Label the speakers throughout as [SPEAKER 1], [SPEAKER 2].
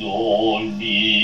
[SPEAKER 1] Lord be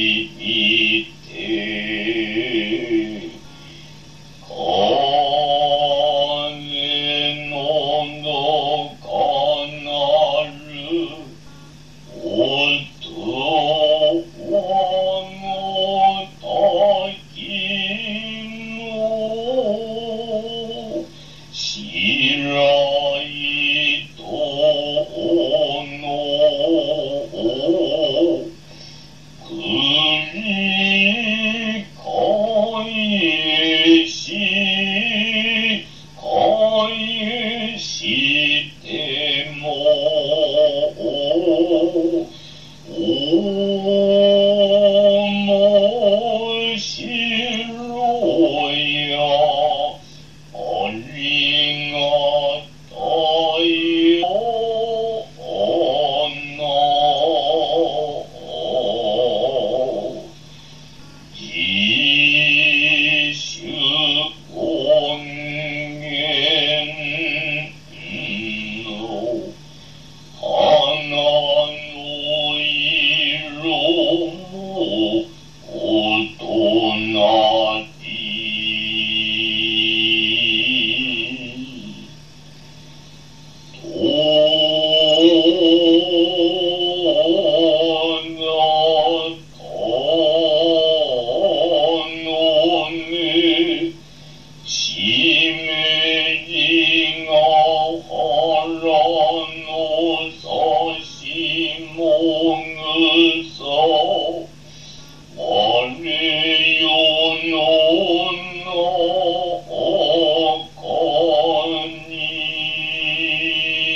[SPEAKER 1] 日西。